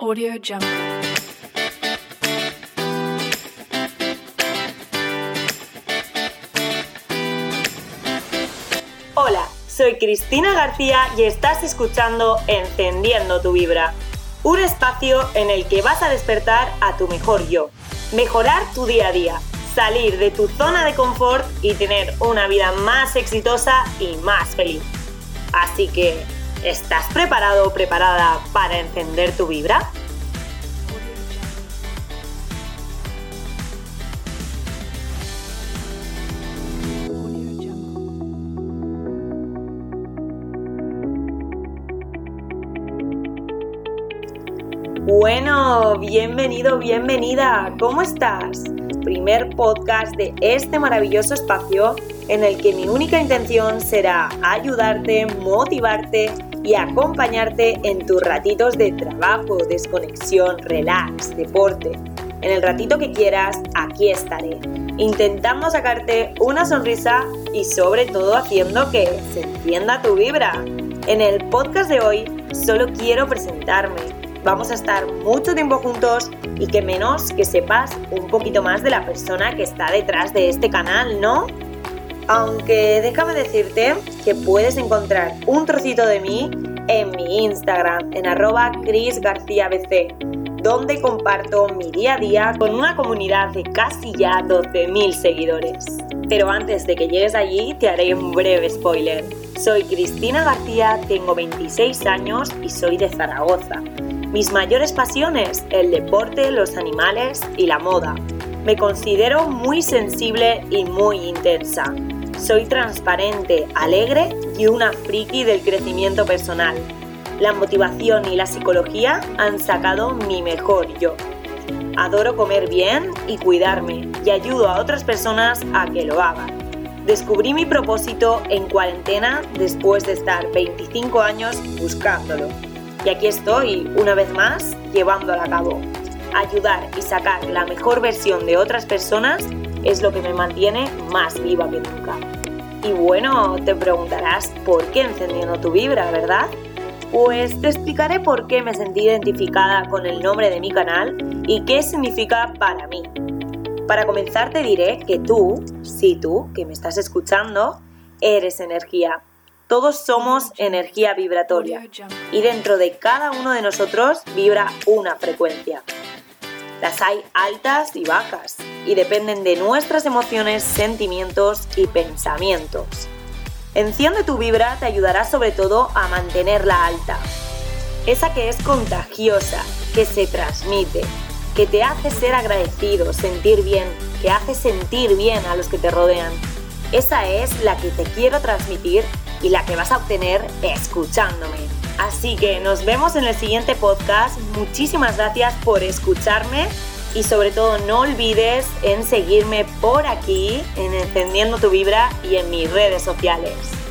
Audio Jungle. Hola, soy Cristina García y estás escuchando Encendiendo tu Vibra, un espacio en el que vas a despertar a tu mejor yo, mejorar tu día a día, salir de tu zona de confort y tener una vida más exitosa y más feliz. Así que, ¿estás preparado o preparada para encender tu vibra? Bueno, bienvenido, bienvenida. ¿Cómo estás? Primer podcast de este maravilloso espacio en el que mi única intención será ayudarte, motivarte y acompañarte en tus ratitos de trabajo, desconexión, relax, deporte. En el ratito que quieras, aquí estaré, intentando sacarte una sonrisa y sobre todo haciendo que se encienda tu vibra. En el podcast de hoy solo quiero presentarme, vamos a estar mucho tiempo juntos y que menos que sepas un poquito más de la persona que está detrás de este canal, ¿no? Aunque déjame decirte que puedes encontrar un trocito de mí en mi Instagram, en arroba chrisgarciabc, donde comparto mi día a día con una comunidad de casi ya 12.000 seguidores. Pero antes de que llegues allí, te haré un breve spoiler. Soy Cristina García, tengo 26 años y soy de Zaragoza. Mis mayores pasiones, el deporte, los animales y la moda. Me considero muy sensible y muy intensa. Soy transparente, alegre y una friki del crecimiento personal. La motivación y la psicología han sacado mi mejor yo. Adoro comer bien y cuidarme y ayudo a otras personas a que lo hagan. Descubrí mi propósito en cuarentena después de estar 25 años buscándolo. Y aquí estoy, una vez más, llevándolo a cabo. Ayudar y sacar la mejor versión de otras personas es lo que me mantiene más viva que nunca. Y bueno, te preguntarás por qué encendiendo tu vibra, ¿verdad? Pues te explicaré por qué me sentí identificada con el nombre de mi canal y qué significa para mí. Para comenzar te diré que tú, sí tú, que me estás escuchando, eres energía. Todos somos energía vibratoria y dentro de cada uno de nosotros vibra una frecuencia. Las hay altas y bajas y dependen de nuestras emociones, sentimientos y pensamientos. Enciende tu vibra te ayudará sobre todo a mantenerla alta. Esa que es contagiosa, que se transmite, que te hace ser agradecido, sentir bien, que hace sentir bien a los que te rodean. Esa es la que te quiero transmitir y la que vas a obtener escuchándome. Así que nos vemos en el siguiente podcast. Muchísimas gracias por escucharme y sobre todo no olvides en seguirme por aquí en Encendiendo tu Vibra y en mis redes sociales.